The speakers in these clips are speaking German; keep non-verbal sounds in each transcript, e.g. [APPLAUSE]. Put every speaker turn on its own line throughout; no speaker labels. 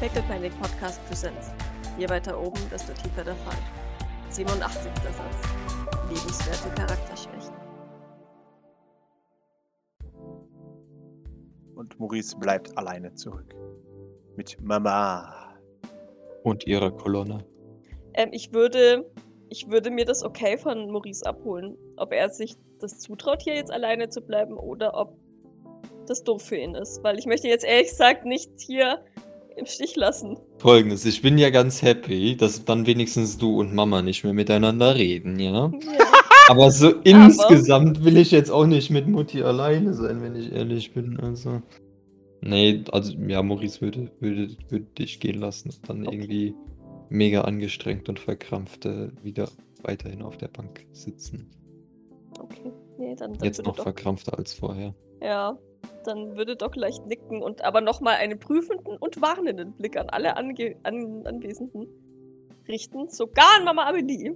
Panic Podcast Presents. Je weiter oben, desto tiefer der Fall. 87. Satz. Liebenswerte Charakterschwächen.
Und Maurice bleibt alleine zurück. Mit Mama.
Und ihrer Kolonne.
Ähm, ich würde, ich würde mir das okay von Maurice abholen. Ob er sich das zutraut, hier jetzt alleine zu bleiben oder ob das doof für ihn ist. Weil ich möchte jetzt ehrlich gesagt nicht hier im Stich lassen.
Folgendes, ich bin ja ganz happy, dass dann wenigstens du und Mama nicht mehr miteinander reden, ja?
Ja.
Aber so insgesamt will ich jetzt auch nicht mit Mutti alleine sein, wenn ich ehrlich bin. Also. Nee, also ja, Maurice würde, würde, würde dich gehen lassen und dann
Okay.
irgendwie mega angestrengt und verkrampft äh, wieder weiterhin auf der Bank sitzen.
Okay. Nee, dann, dann
Jetzt noch
doch,
verkrampfter als vorher.
Ja, dann würde Doc leicht nicken und aber nochmal einen prüfenden und warnenden Blick an alle Ange an Anwesenden richten. Sogar an Mama Amelie.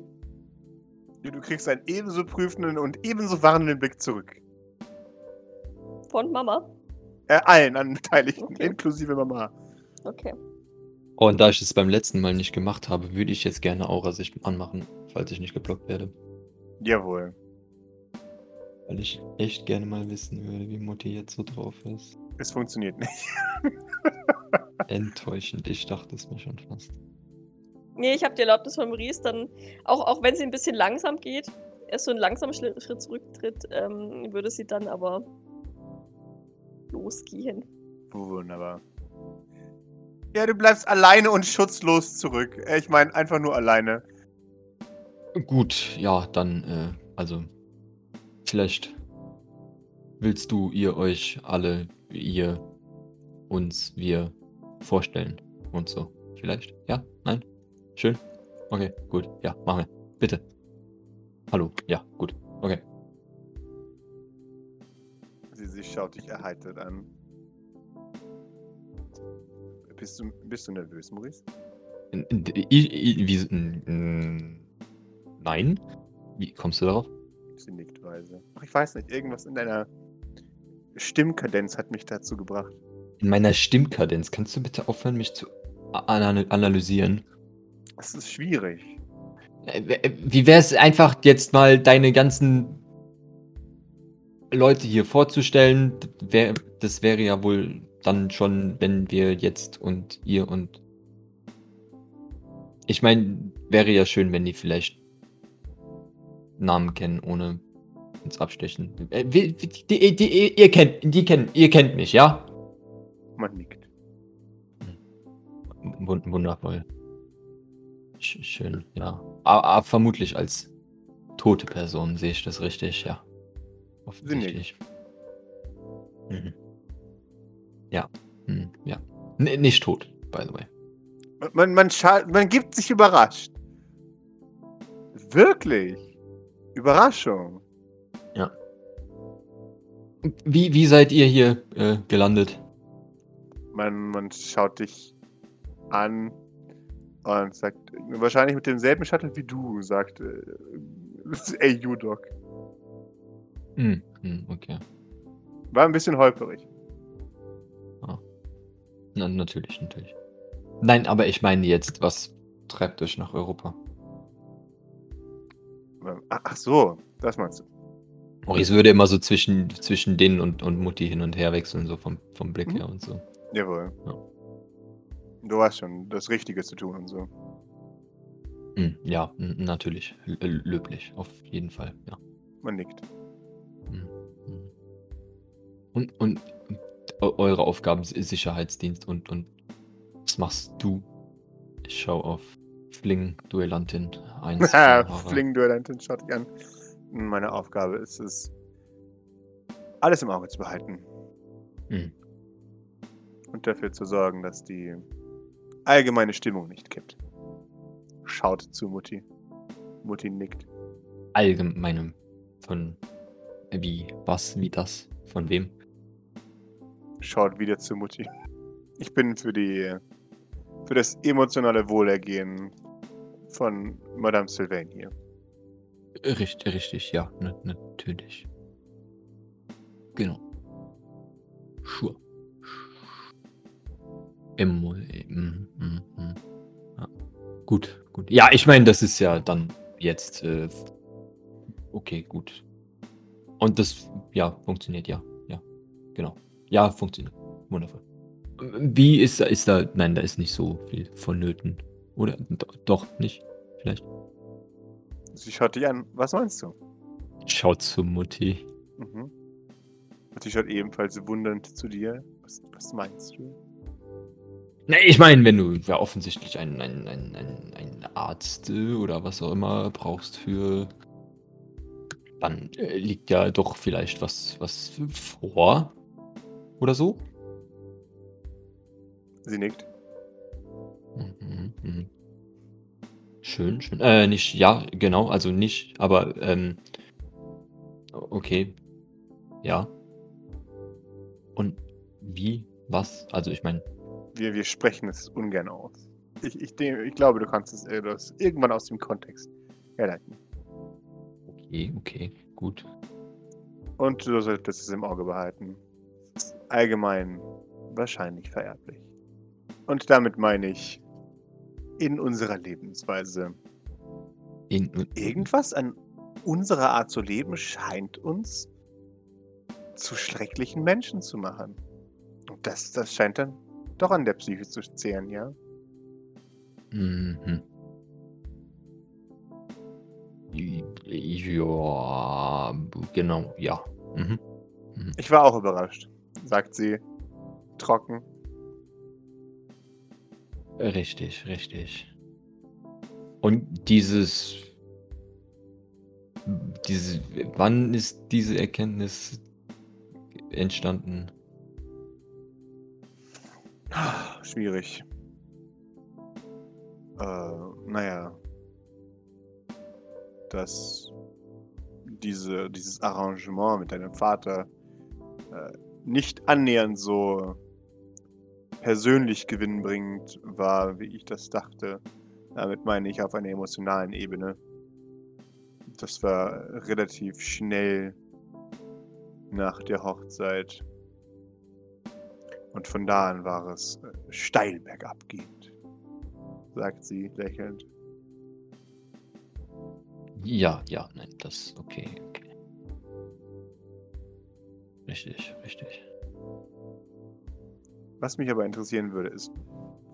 Du kriegst einen ebenso prüfenden und ebenso warnenden Blick zurück.
Von Mama.
Äh, allen an Beteiligten,
Okay.
inklusive Mama.
Okay.
Oh, und da ich es beim letzten Mal nicht gemacht habe, würde ich jetzt gerne Aura-Sicht anmachen, falls ich nicht geblockt werde.
Jawohl.
Weil ich echt gerne mal wissen würde, wie Mutti jetzt so drauf ist.
Es funktioniert nicht. [LAUGHS] [LAUGHS]
Enttäuschend, ich dachte es mir schon fast.
Nee, ich habe die Erlaubnis von Maurice, dann, auch, auch wenn sie ein bisschen langsam geht, erst so einen langsamen Schritt, Schritt zurücktritt, ähm, würde sie dann aber losgehen.
Wunderbar. Ja, du bleibst alleine und schutzlos zurück. Äh, Ich meine, einfach nur alleine.
Gut, ja, dann, äh, also, vielleicht willst du ihr euch alle, ihr, uns, wir vorstellen und so. Vielleicht? Ja? Nein? Schön? Okay, gut. Ja, machen wir. Bitte. Hallo. Ja, gut. Okay.
Sie, sie schaut dich erheitert an. Bist du, bist du nervös, Maurice?
N- n- i- i- Wie, nein? Wie kommst du darauf?
Sie nickt weise. Ach, ich weiß nicht, irgendwas in deiner Stimmkadenz hat mich dazu gebracht.
In meiner Stimmkadenz. Kannst du bitte aufhören, mich zu a- ana- analysieren?
Es ist schwierig.
Äh, w- Wie wäre es einfach jetzt mal deine ganzen Leute hier vorzustellen? Das wäre ja wohl dann schon, wenn wir jetzt und ihr und. Ich meine, wäre ja schön, wenn die vielleicht Namen kennen, ohne ins Abstechen. Äh, wie- Die, die, ihr kennt, die kennen, ihr kennt mich, ja?
Man nickt.
Wund- Wundervoll. Sch- Schön, ja. Aber, vermutlich als tote Person sehe ich das richtig, ja. Offensichtlich. Mhm. Ja. Mhm. Ja. N nicht tot, by the way.
Man, man, man gibt sich überrascht. Wirklich. Überraschung.
Wie, wie seid ihr hier äh, gelandet?
Man, man schaut dich an und sagt, wahrscheinlich mit demselben Shuttle wie du, sagt äh, [LAUGHS] ey, U-Doc.
Hm, hm, okay.
War ein bisschen holperig.
Na, natürlich, natürlich. Nein, aber ich meine jetzt, was treibt euch nach Europa?
Ach, ach so, das meinst du.
Maurice würde immer so zwischen, zwischen denen und, und Mutti hin und her wechseln, so vom, vom Blick
Mhm.
her und so.
Jawohl.
Ja.
Du hast schon das Richtige zu tun und so.
Hm, ja, natürlich. L löblich, auf jeden Fall, ja.
Man nickt.
Hm, hm. Und, und, und eu- eure Aufgaben ist Sicherheitsdienst und, und was machst du? Ich schau auf Fling-Duellantin 1. von Hara.
Fling-Duellantin schaut dich an. Meine Aufgabe ist es, alles im Auge zu behalten.
Hm.
Und dafür zu sorgen, dass die allgemeine Stimmung nicht kippt. Schaut zu Mutti. Mutti nickt.
Allgemeinem von wie, was, wie das, von wem?
Schaut wieder zu Mutti. Ich bin für die für das emotionale Wohlergehen von Madame Sylvain hier.
Richtig, richtig, ja, na, natürlich. Genau. Sure. Mhm, mhm, mhm. Ja. Gut, gut. Ja, ich meine, das ist ja dann jetzt. Äh, okay, gut. Und das, ja, funktioniert, ja. Ja, genau. Ja, funktioniert. Wundervoll. Wie ist da, ist da, nein, da ist nicht so viel vonnöten. Oder? Doch, nicht? Vielleicht?
Sie schaut dich an. Was meinst du?
Schaut zu Mutti.
Mhm. Sie schaut ebenfalls wundernd zu dir. Was, was meinst du?
Ne, ich meine, wenn du ja offensichtlich einen, einen, einen, einen, Arzt oder was auch immer brauchst für, dann äh, liegt ja doch vielleicht was, was vor. Oder so?
Sie nickt.
Mhm, mhm. Schön, schön. Äh, nicht, ja, genau, also nicht, aber, ähm, okay. Ja. Und wie? Was? Also ich meine,
Wir, wir sprechen es ungern aus. Ich, ich, ich glaube, du kannst es äh, das irgendwann aus dem Kontext herleiten.
okay, okay, gut.
Und du solltest es im Auge behalten. Allgemein wahrscheinlich vererblich. Und damit meine ich in unserer Lebensweise.
In,
Irgendwas an unserer Art zu leben scheint uns zu schrecklichen Menschen zu machen. Und das, das scheint dann doch an der Psyche zu zehren, ja?
Mhm. Ja, genau, ja. Mhm.
Ich war auch überrascht, sagt sie trocken.
Richtig, richtig. Und dieses, diese, wann ist diese Erkenntnis entstanden?
Schwierig. Äh, naja. Dass diese, dieses Arrangement mit deinem Vater äh, nicht annähernd so persönlich gewinnbringend war, wie ich das dachte. Damit meine ich auf einer emotionalen Ebene. Das war relativ schnell nach der Hochzeit. Und von da an war es äh, steil bergab gehend, sagt sie lächelnd.
Ja, ja, nein, das, okay, okay. Richtig, richtig.
Was mich aber interessieren würde, ist,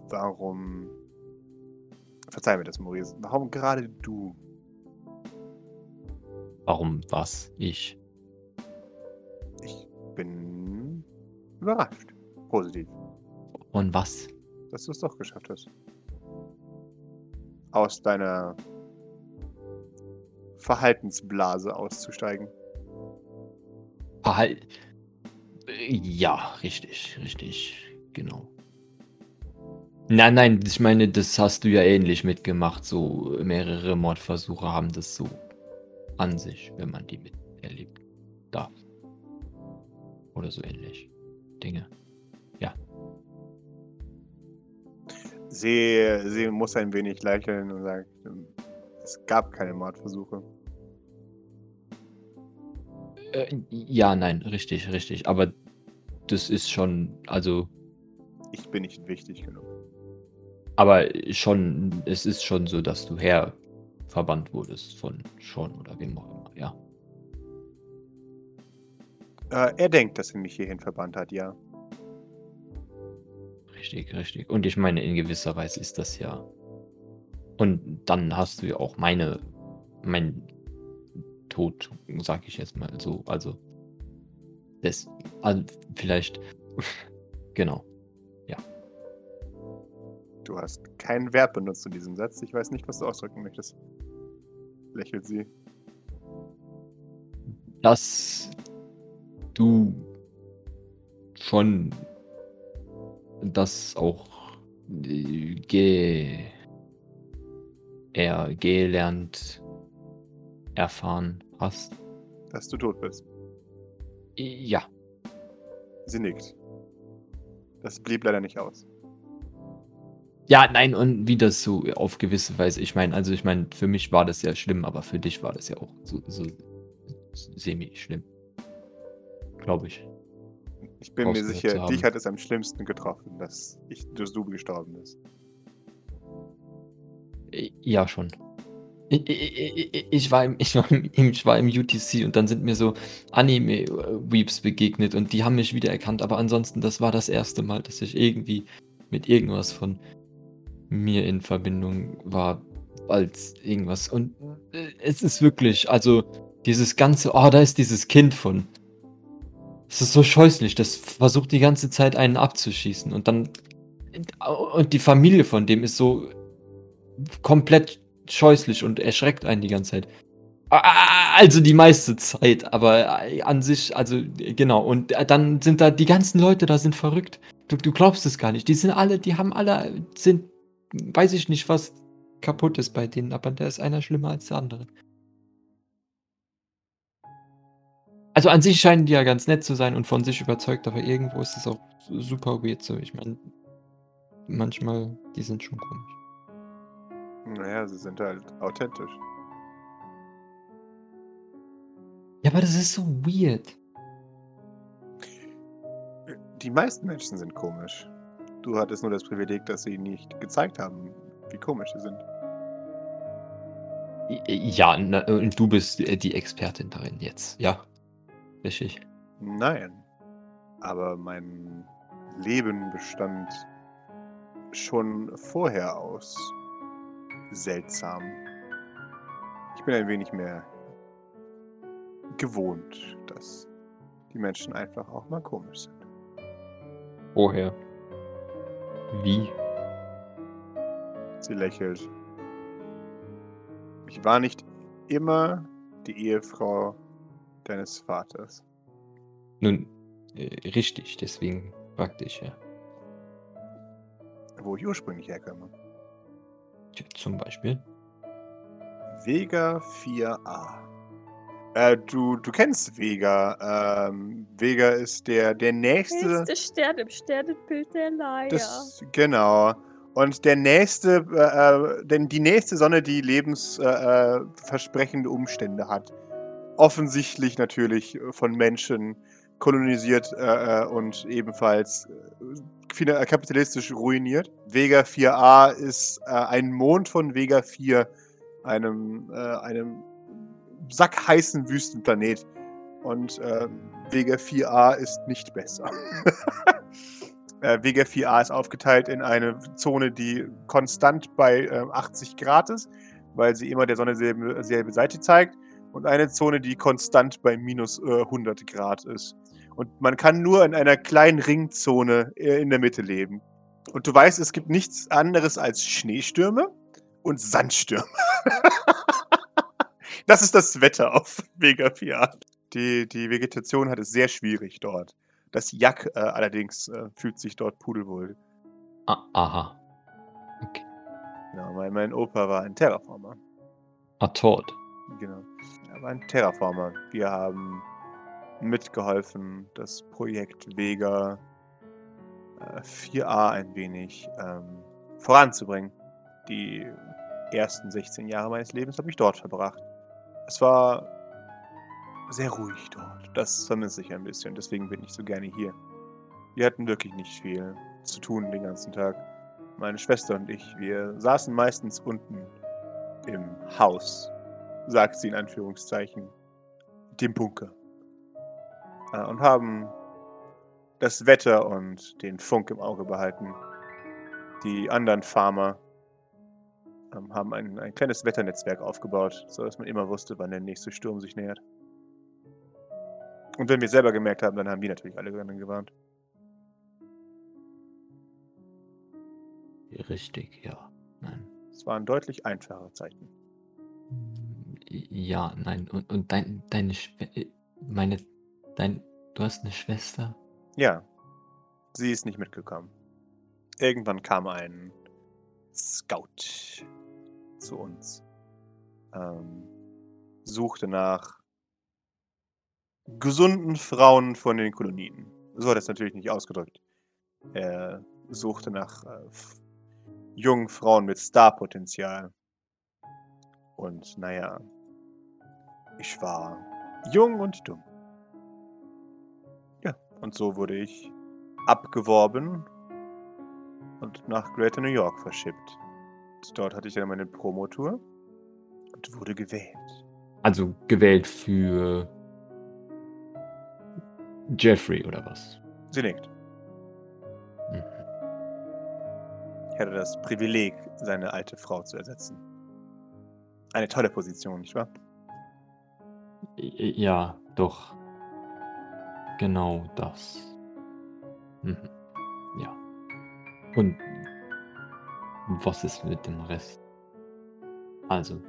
warum. Verzeih mir das, Maurice. Warum gerade du?
Warum was? Ich?
Ich bin überrascht. Positiv,
Und was?
dass du es doch geschafft hast. Aus deiner Verhaltensblase auszusteigen.
Verhalt. Ja, richtig, richtig, genau. Nein, nein, ich meine, das hast du ja ähnlich mitgemacht. So mehrere Mordversuche haben das so an sich, wenn man die miterlebt darf. Oder so ähnlich. Dinge.
Sie, sie muss ein wenig lächeln und sagt, es gab keine Mordversuche.
Äh, ja, nein, richtig, richtig. Aber das ist schon, also,
Ich bin nicht wichtig genug.
aber schon, es ist schon so, dass du her verbannt wurdest von Sean oder wem auch immer, ja.
Äh, er denkt, dass er mich hierhin verbannt hat, ja.
Richtig, richtig. Und ich meine, in gewisser Weise ist das ja. Und dann hast du ja auch meine, mein Tod, sag ich jetzt mal so. Also, das, also vielleicht, [LAUGHS] genau.
Du hast kein Verb benutzt in diesem Satz. Ich weiß nicht, was du ausdrücken möchtest. Lächelt sie.
Dass du schon das auch äh, ge, er gelernt, erfahren hast.
Dass du tot bist.
Ja,
Sie nickt. Das blieb leider nicht aus.
Ja, nein, und wie das so auf gewisse Weise, ich meine, also ich meine, für mich war das ja schlimm, aber für dich war das ja auch so, so semi-schlimm. Glaube ich.
Ich bin mir sicher, dich hat es am schlimmsten getroffen, dass ich, dass du gestorben bist.
Ja, schon. Ich, ich, ich, ich, war im, ich, war im, ich war im UTC und dann sind mir so Anime-Weeps begegnet und die haben mich wiedererkannt, aber ansonsten, das war das erste Mal, dass ich irgendwie mit irgendwas von mir in Verbindung war als irgendwas. Und äh, es ist wirklich, also dieses ganze, oh, da ist dieses Kind von. Es ist so scheußlich, das versucht die ganze Zeit einen abzuschießen und dann. Und die Familie von dem ist so komplett scheußlich und erschreckt einen die ganze Zeit. Also die meiste Zeit, aber äh, an sich, also genau. Und äh, dann sind da die ganzen Leute, da sind verrückt. Du, du glaubst es gar nicht. Die sind alle, die haben alle, sind, weiß ich nicht, was kaputt ist bei denen, aber da ist einer schlimmer als der andere. Also an sich scheinen die ja ganz nett zu sein und von sich überzeugt, aber irgendwo ist es auch super weird so. Ich meine, manchmal, die sind schon komisch.
Naja, sie sind halt authentisch.
Ja, aber das ist so weird.
Die meisten Menschen sind komisch. Du hattest nur das Privileg, dass sie nicht gezeigt haben, wie komisch sie sind.
Ja, na, und du bist äh, die Expertin darin jetzt. Ja, richtig.
Nein. Aber mein Leben bestand schon vorher aus seltsam. Ich bin ein wenig mehr gewohnt, dass die Menschen einfach auch mal komisch sind.
Woher? Wie?
Sie lächelt. Ich war nicht immer die Ehefrau deines Vaters.
Nun, äh, richtig, deswegen fragte ich ja.
Wo ich ursprünglich herkomme.
Zum Beispiel.
Vega 4a. Äh, du, du kennst Vega. Ähm, Vega ist der, der nächste.
Nächste Stern im Sternenbild der Leier.
Das, genau. Und der nächste, äh, äh, denn die nächste Sonne, die lebensversprechende äh, Umstände hat. Offensichtlich natürlich von Menschen kolonisiert äh, und ebenfalls äh, kapitalistisch ruiniert. Vega 4a ist äh, ein Mond von Vega 4, einem, einem sackheißen Wüstenplanet. Und äh, Vega 4a ist nicht besser. [LAUGHS] Äh, Vega 4a ist aufgeteilt in eine Zone, die konstant bei äh, 80 Grad ist, weil sie immer der Sonne selbe, selbe Seite zeigt. Und eine Zone, die konstant bei minus äh, 100 Grad ist. Und man kann nur in einer kleinen Ringzone äh, in der Mitte leben. Und du weißt, es gibt nichts anderes als Schneestürme und Sandstürme. [LAUGHS] das ist das Wetter auf [LAUGHS] Vega 4a. Die, die Vegetation hat es sehr schwierig dort. Das Jack äh, allerdings äh, fühlt sich dort pudelwohl.
Ah, aha.
Ja, mein, mein Opa war ein Terraformer.
Ah, tot.
Genau. Er war ein Terraformer. Wir haben mitgeholfen, das Projekt Vega äh, 4a ein wenig ähm, voranzubringen. Die ersten 16 Jahre meines Lebens habe ich dort verbracht. Es war sehr ruhig dort. Das vermisse ich ein bisschen, deswegen bin ich so gerne hier. Wir hatten wirklich nicht viel zu tun den ganzen Tag. Meine Schwester und ich, wir saßen meistens unten im Haus, sagt sie in Anführungszeichen, dem Bunker. Äh, und haben das Wetter und den Funk im Auge behalten. Die anderen Farmer haben ein, ein kleines Wetternetzwerk aufgebaut, sodass man immer wusste, wann der nächste Sturm sich nähert. Und wenn wir selber gemerkt haben, dann haben die natürlich alle dann gewarnt.
Richtig, ja. Nein.
Es waren deutlich einfache Zeiten.
Ja, nein. Und, und dein, deine Schwester. Meine. Dein. Du hast eine Schwester?
Ja, sie ist nicht mitgekommen. Irgendwann kam ein Scout zu uns. Ähm, suchte nach gesunden Frauen von den Kolonien. So hat er es natürlich nicht ausgedrückt. Er suchte nach äh, jungen Frauen mit Starpotenzial. Und naja, ich war jung und dumm. Ja, Und so wurde ich abgeworben und nach Greater New York verschippt. Und dort hatte ich dann meine Promotour und wurde gewählt.
Also gewählt für Jeffrey oder was?
Sie nickt.
Mhm.
Ich hatte das Privileg, seine alte Frau zu ersetzen. Eine tolle Position, nicht wahr?
Ja, doch. Genau das. Mhm. Ja. Und was ist mit dem Rest? Also,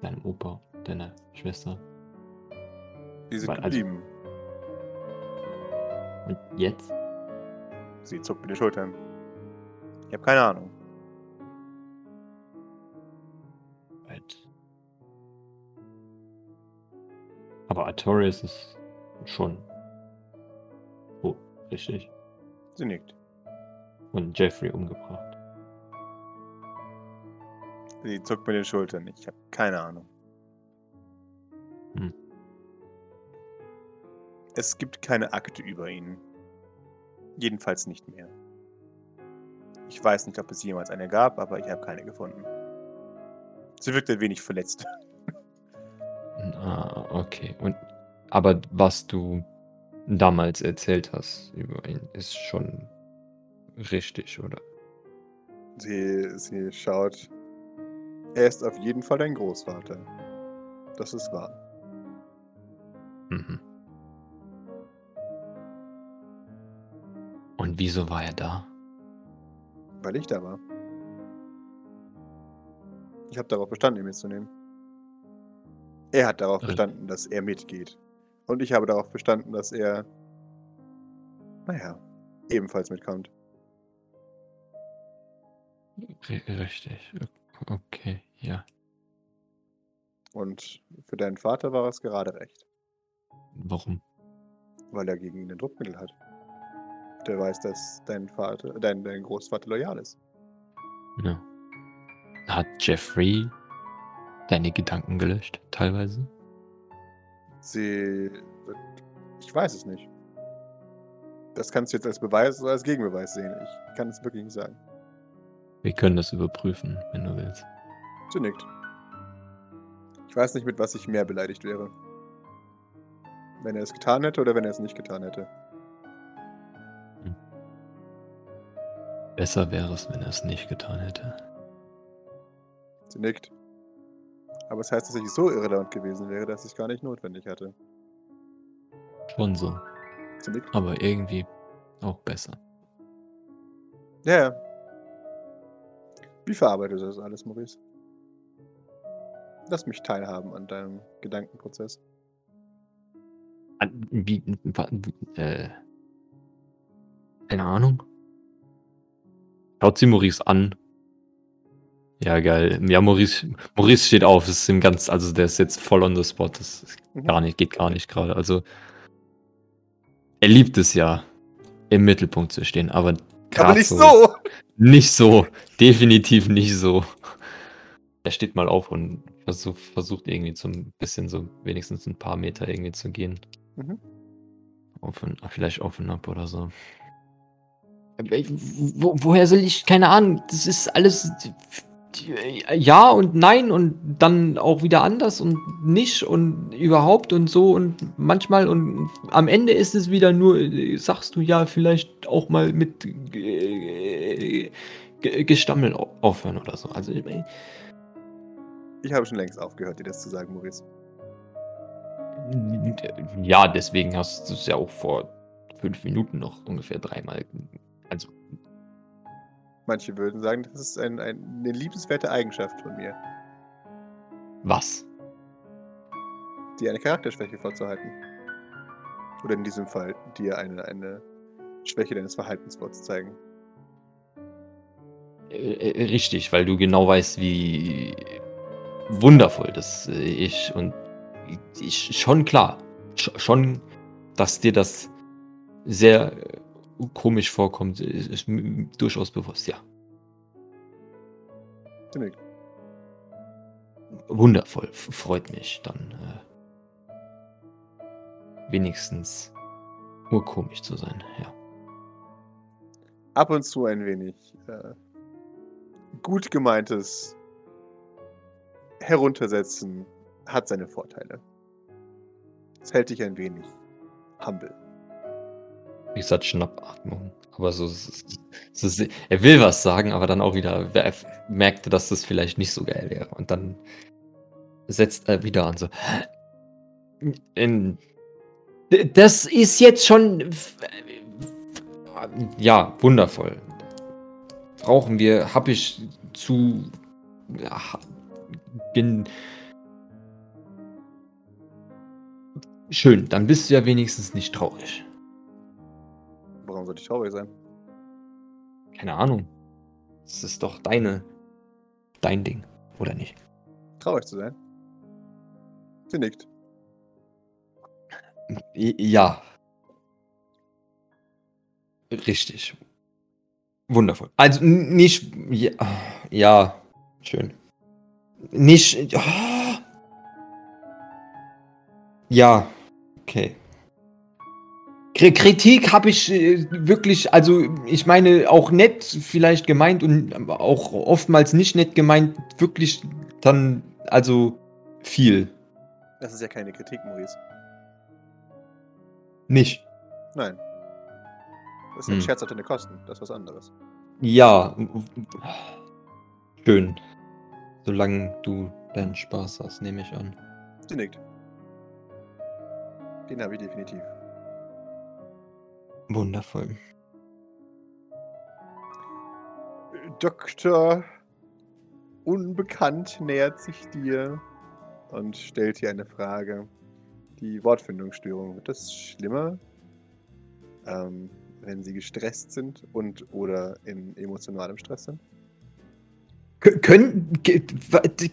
deinem Opa, deiner Schwester.
Sie sind
Weil- also-
geblieben.
Und jetzt?
Sie zuckt mit den Schultern. Ich habe keine Ahnung.
Right. Aber Artorias ist schon. Oh, richtig.
Sie nickt.
Und Jeffrey umgebracht.
Sie zuckt mit den Schultern. Ich habe keine Ahnung.
Hm.
Es gibt keine Akte über ihn. Jedenfalls nicht mehr. Ich weiß nicht, ob es jemals eine gab, aber ich habe keine gefunden. Sie wirkt ein wenig verletzt. [LAUGHS]
Ah, okay. Und aber was du damals erzählt hast über ihn, ist schon richtig, oder?
Sie, sie schaut. Er ist auf jeden Fall dein Großvater. Das ist wahr.
Mhm. Und wieso war er da?
Weil ich da war. Ich habe darauf bestanden, ihn mitzunehmen. Er hat darauf
Äh.
bestanden, dass er mitgeht. Und ich habe darauf bestanden, dass er, naja, ebenfalls mitkommt.
Richtig. Okay, ja.
Und für deinen Vater war es gerade recht,
Warum?
weil er gegen ihn ein Druckmittel hat. Der weiß, dass dein Vater, dein, dein Großvater loyal ist.
Ja. Hat Jeffrey deine Gedanken gelöscht, teilweise?
Sie. Ich weiß es nicht. Das kannst du jetzt als Beweis oder als Gegenbeweis sehen. Ich kann es wirklich nicht sagen.
Wir können das überprüfen, wenn du willst.
Sie nickt. Ich weiß nicht, mit was ich mehr beleidigt wäre. Wenn er es getan hätte oder wenn er es nicht getan hätte.
Besser wäre es, wenn er es nicht getan hätte.
Sie nickt. Aber es heißt, dass ich so irrelevant gewesen wäre, dass ich gar nicht notwendig hatte.
Schon so.
Sie nickt.
Aber irgendwie auch besser.
Ja, ja. Wie verarbeitest du das alles, Maurice? Lass mich teilhaben an deinem Gedankenprozess.
An- Wie, äh, keine Ahnung. Schaut sie Maurice an. Ja, geil. Ja, Maurice, Maurice steht auf. Das ist ihm ganz, also der ist jetzt voll on the spot. Das
Mhm.
gar nicht, geht gar nicht gerade. Also, er liebt es ja, im Mittelpunkt zu stehen, aber
Aber nicht so!
Nicht so. Definitiv nicht so. Er steht mal auf und versucht, versucht irgendwie so ein bisschen so wenigstens ein paar Meter irgendwie zu gehen.
Mhm.
Auf und, vielleicht auf und ab oder so. Äh, Wo, woher soll ich? Keine Ahnung. Das ist alles ja und nein und dann auch wieder anders und nicht und überhaupt und so und manchmal und am Ende ist es wieder nur, äh, sagst du ja, vielleicht auch mal mit äh, Ge- Gestammel au- aufhören oder so. Also ich mein,
Ich habe schon längst aufgehört, dir das zu sagen, Maurice.
ja, deswegen hast du es ja auch vor fünf Minuten noch ungefähr dreimal.
Manche würden sagen, das ist ein, ein, eine liebenswerte Eigenschaft von mir,
was?
dir eine Charakterschwäche vorzuhalten. Oder in diesem Fall, dir eine, eine Schwäche deines Verhaltens vorzuzeigen.
Äh, äh, Richtig, weil du genau weißt, wie wundervoll das äh, ich und ich, schon klar, sch- schon, dass dir das sehr äh, komisch vorkommt, ist, ist mir durchaus bewusst, ja.
Nickt.
Wundervoll, freut mich dann. Äh, wenigstens urkomisch zu sein, ja.
Ab und zu ein wenig äh, gut gemeintes Heruntersetzen hat seine Vorteile. Es hält dich ein wenig humble.
Wie gesagt, Schnappatmung. Aber so, so, so, er will was sagen, aber dann auch wieder, er merkte, dass das vielleicht nicht so geil wäre. Und dann setzt er wieder an, so. In, das ist jetzt schon. Ja, wundervoll. Brauchen wir, hab ich zu. Bin. Schön, dann bist du ja wenigstens nicht traurig.
Warum sollte ich traurig sein?
Keine Ahnung. Es ist doch deine. dein Ding, oder nicht?
Traurig zu sein? Sie nickt.
Ja. Richtig. Wundervoll. Also nicht. Ja, ja schön. Nicht. Oh. Ja, okay. Kritik habe ich äh, wirklich, also ich meine auch nett vielleicht gemeint und auch oftmals nicht nett gemeint, wirklich dann, also viel.
Das ist ja keine Kritik, Maurice.
Nicht?
Nein. Das ist ein hm. Scherz auf deine Kosten, das ist was anderes.
Ja. Schön. Solange du deinen Spaß hast, nehme ich an.
Sie nickt. Den habe ich definitiv.
Wundervoll.
Doktor Unbekannt nähert sich dir und stellt dir eine Frage. Die Wortfindungsstörung, wird das schlimmer, ähm, wenn sie gestresst sind und oder in emotionalem Stress sind?
Können.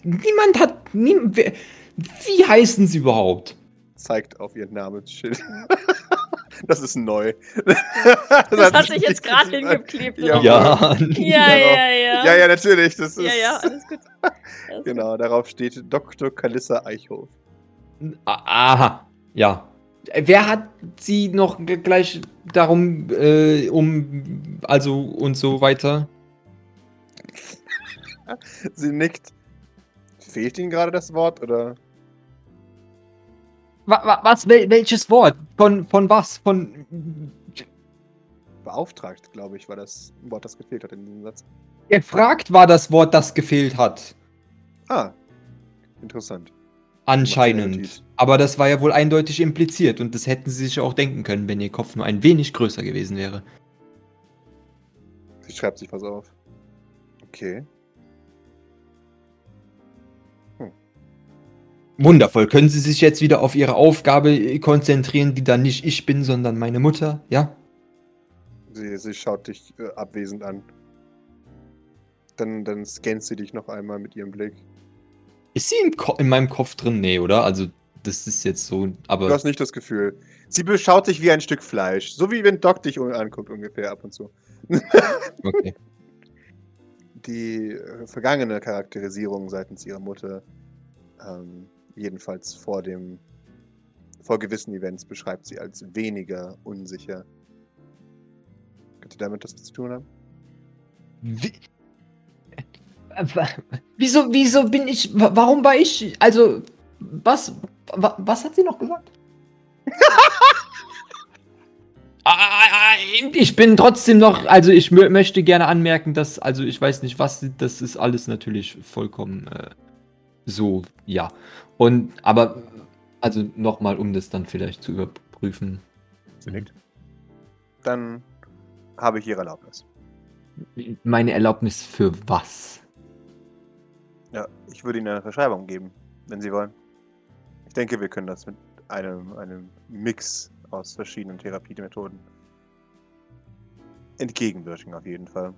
Niemand hat. Nie, wie heißen sie überhaupt?
Zeigt auf ihren Namensschild. [LAUGHS] Das ist neu.
Das, das hat sich jetzt gerade hingeklebt.
Ja, ja.
ja, [LAUGHS] ja, ja.
Ja, ja, natürlich. Das ist,
ja, ja, alles gut.
Alles genau, gut. darauf steht Dr. Kalissa Eichhoff.
Aha, ja. Wer hat sie noch gleich darum, äh, um, also und so weiter?
sie nickt. Fehlt Ihnen gerade das Wort, oder?
Was, welches Wort? Von, von was? Von.
Beauftragt, glaube ich, war das Wort, das gefehlt hat in diesem Satz.
Gefragt war das Wort, das gefehlt hat.
Ah, interessant.
Anscheinend. Aber das war ja wohl eindeutig impliziert und das hätten sie sich auch denken können, wenn ihr Kopf nur ein wenig größer gewesen wäre.
Sie schreibt sich was auf. Okay.
Wundervoll. Können Sie sich jetzt wieder auf Ihre Aufgabe konzentrieren, die dann nicht ich bin, sondern meine Mutter, ja?
Sie, sie schaut dich äh, abwesend an. Dann, dann scannt sie dich noch einmal mit ihrem Blick.
Ist sie in, in, meinem Kopf drin? Nee, oder? Also, das ist jetzt so, aber.
Du hast nicht das Gefühl. Sie beschaut dich wie ein Stück Fleisch. So wie wenn Doc dich anguckt, ungefähr ab und zu. [LAUGHS]
okay.
Die äh, vergangene Charakterisierung seitens ihrer Mutter ähm, jedenfalls vor dem vor gewissen Events beschreibt sie als weniger unsicher. Könnte damit das was zu tun haben?
Wie? [LAUGHS] Wieso, wieso bin ich, warum war ich, also, was, was hat sie noch gesagt? [LAUGHS] Ich bin trotzdem noch, also ich möchte gerne anmerken, dass, also ich weiß nicht was, das ist alles natürlich vollkommen äh, so, ja. Und, aber, also nochmal, um das dann vielleicht zu überprüfen.
Sie nickt. Dann habe ich Ihre Erlaubnis.
Meine Erlaubnis für was?
Ja, ich würde Ihnen eine Verschreibung geben, wenn Sie wollen. Ich denke, wir können das mit einem, einem Mix aus verschiedenen Therapiemethoden entgegenwirken, auf jeden Fall.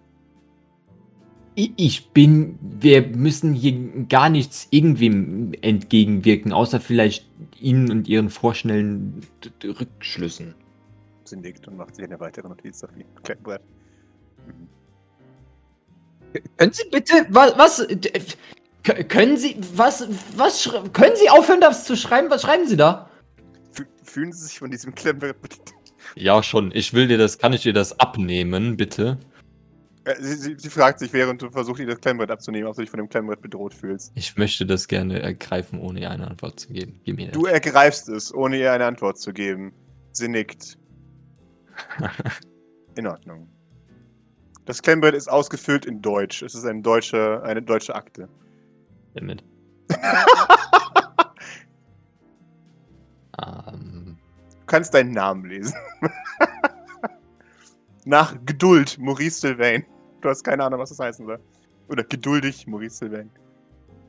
Ich bin, wir müssen hier gar nichts irgendwem entgegenwirken, außer vielleicht Ihnen und Ihren vorschnellen Rückschlüssen.
Sie nickt und macht sich eine weitere Notiz auf Ihr Klettbrett. Mhm.
Können Sie bitte, was, was, können Sie, was, was, können Sie aufhören, das zu schreiben? Was schreiben Sie da?
Fühlen Sie sich von diesem Klemmbrett
Ja, schon. Ich will dir das, kann ich dir das abnehmen, bitte?
Äh, Sie, sie, sie fragt sich, während du versuchst, ihr das Klemmbrett abzunehmen, ob du dich von dem Klemmbrett bedroht fühlst.
Ich möchte das gerne ergreifen, ohne ihr eine Antwort zu geben. Gib mir
Du ergreifst es, ohne ihr eine Antwort zu geben. Sie nickt. [LAUGHS] In Ordnung. Das Klemmbrett ist ausgefüllt in Deutsch. Es ist eine deutsche, eine deutsche Akte.
damit. [LAUGHS] ähm,
Du kannst deinen Namen lesen. [LAUGHS] Nach Geduld, Maurice Sylvain. Du hast keine Ahnung, was das heißen soll. Oder geduldig, Maurice Sylvain.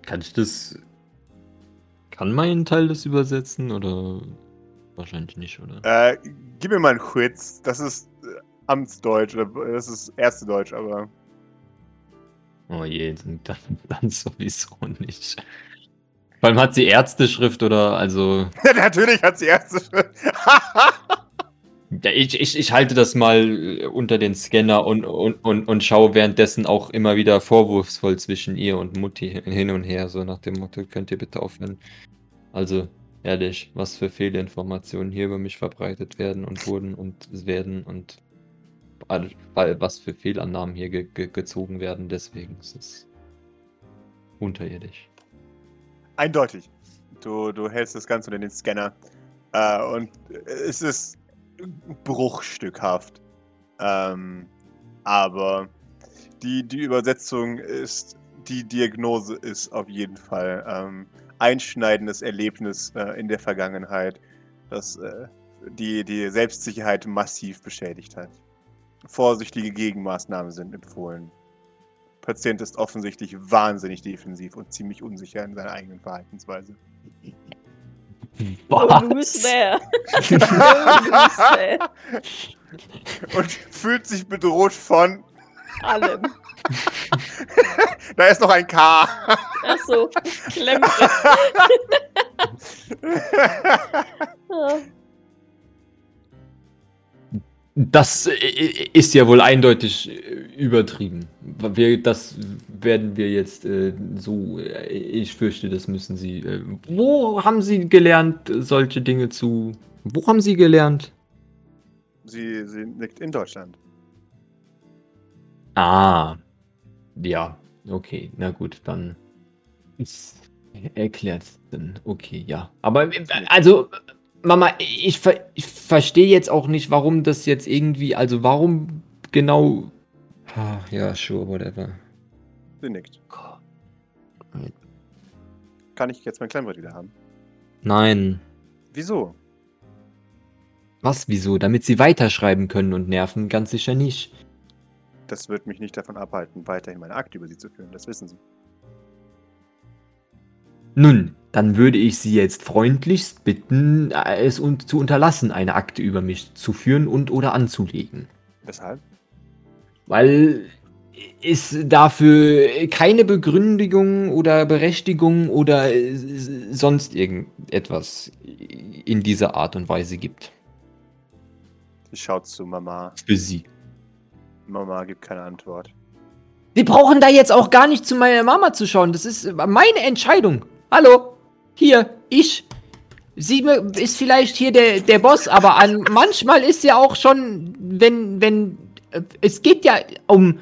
kann ich das. Kann mein Teil das übersetzen oder wahrscheinlich nicht, oder?
Äh, gib mir mal einen Quiz. Das ist äh, Amtsdeutsch, oder das ist erste Deutsch, aber.
Oh je, dann, dann sowieso nicht. Vor allem hat sie Ärzteschrift oder also. [LAUGHS]
Natürlich hat sie erste [LAUGHS]
Ich, ich, ich halte das mal äh, unter den Scanner und, und, und, und schaue währenddessen auch immer wieder vorwurfsvoll zwischen ihr und Mutti hin und her, so nach dem Motto, könnt ihr bitte aufhören. Also, ehrlich, was für Fehlinformationen hier über mich verbreitet werden und wurden und werden und was für Fehlannahmen hier ge ge gezogen werden, deswegen ist es unterirdisch.
Eindeutig. Du, du hältst das Ganze unter den Scanner. Äh, und es ist bruchstückhaft. Ähm, aber die, die Übersetzung ist, die Diagnose ist auf jeden Fall ähm, einschneidendes Erlebnis äh, in der Vergangenheit, das äh, die, die Selbstsicherheit massiv beschädigt hat. Vorsichtige Gegenmaßnahmen sind empfohlen. Patient ist offensichtlich wahnsinnig defensiv und ziemlich unsicher in seiner eigenen Verhaltensweise.
Oh, who's [LAUGHS] there?
und fühlt sich bedroht von.
Allem. [LAUGHS]
Da ist noch ein K.
Achso, Klemmbrett. [LAUGHS]
Das äh, ist ja wohl eindeutig äh, übertrieben. Wir, das werden wir jetzt äh, so. äh, Ich fürchte, das müssen Sie. Äh, wo haben Sie gelernt, solche Dinge zu. Wo haben Sie gelernt?
sie, sie nickt in Deutschland.
Ah. Ja, okay. Na gut, dann. Ist erklärt dann. Okay, ja. Aber also. Mama, ich, ver ich verstehe jetzt auch nicht, warum das jetzt irgendwie. Also, warum genau. Ah, ja, sure, whatever.
Sie nickt. Kann ich jetzt mein Klemmbrett wieder haben?
Nein.
Wieso?
Was, wieso? Damit sie weiterschreiben können und nerven? Ganz sicher nicht.
Das wird mich nicht davon abhalten, weiterhin meine Akte über sie zu führen. Das wissen Sie.
Nun, dann würde ich Sie jetzt freundlichst bitten, es un zu unterlassen, eine Akte über mich zu führen und oder anzulegen.
Weshalb?
Weil es dafür keine Begründigung oder Berechtigung oder sonst irgendetwas in dieser Art und Weise gibt.
Sie schaut zu Mama.
Für Sie.
Mama gibt keine Antwort.
Sie brauchen da jetzt auch gar nicht zu meiner Mama zu schauen. Das ist meine Entscheidung. Hallo, hier, ich. Sie ist vielleicht hier der, der Boss, aber an, manchmal ist ja auch schon, wenn, wenn, äh, es geht ja um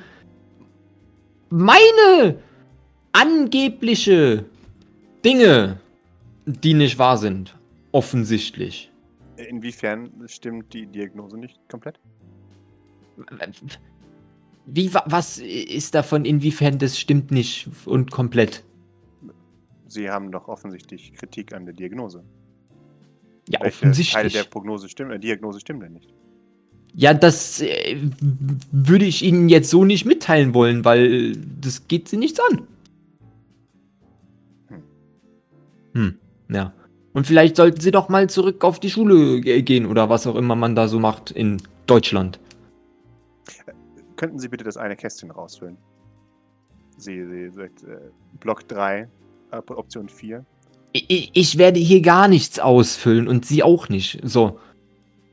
meine angebliche Dinge, die nicht wahr sind. Offensichtlich.
Inwiefern stimmt die Diagnose nicht komplett?
Wie, wa- was ist davon, inwiefern das stimmt nicht und komplett?
Sie haben doch offensichtlich Kritik an der Diagnose.
Ja,
Welche Teile
offensichtlich.
der Prognose stimmen, äh, Diagnose stimmen denn nicht?
Ja, das äh, würde ich Ihnen jetzt so nicht mitteilen wollen, weil das geht Sie nichts an.
Hm.
Hm, ja. Und vielleicht sollten Sie doch mal zurück auf die Schule ge- gehen oder was auch immer man da so macht in Deutschland.
Könnten Sie bitte das eine Kästchen rausfüllen? Sie, sie sagt, äh, Block 3, äh, Option 4.
Ich, ich werde hier gar nichts ausfüllen und Sie auch nicht. So.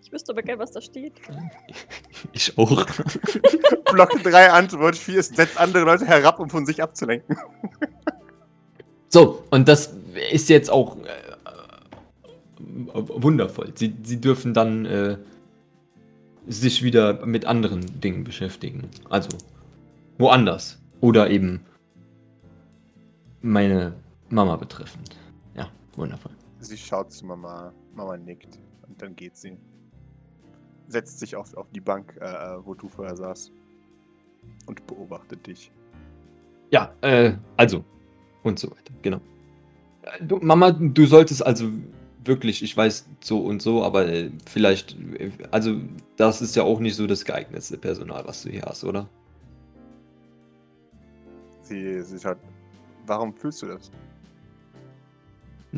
Ich wüsste aber gerne, was da steht. [LAUGHS]
Ich auch. [LAUGHS]
Block 3, Antwort 4 ist, setzt andere Leute herab, um von sich abzulenken. [LAUGHS]
So, und das ist jetzt auch äh, wundervoll. Sie, Sie dürfen dann äh, sich wieder mit anderen Dingen beschäftigen. Also woanders. Oder eben meine Mama betreffend. Ja, wundervoll.
Sie schaut zu Mama. Mama nickt. Und dann geht sie. Setzt sich auf, auf die Bank, äh, wo du vorher saßt. Und beobachtet dich.
Ja, äh, also. Und so weiter, genau. Äh, Du, Mama, du solltest also wirklich, ich weiß so und so, aber äh, vielleicht, äh, also das ist ja auch nicht so das geeignetste Personal, was du hier hast, oder?
Sie, sie schaut. Warum fühlst du das?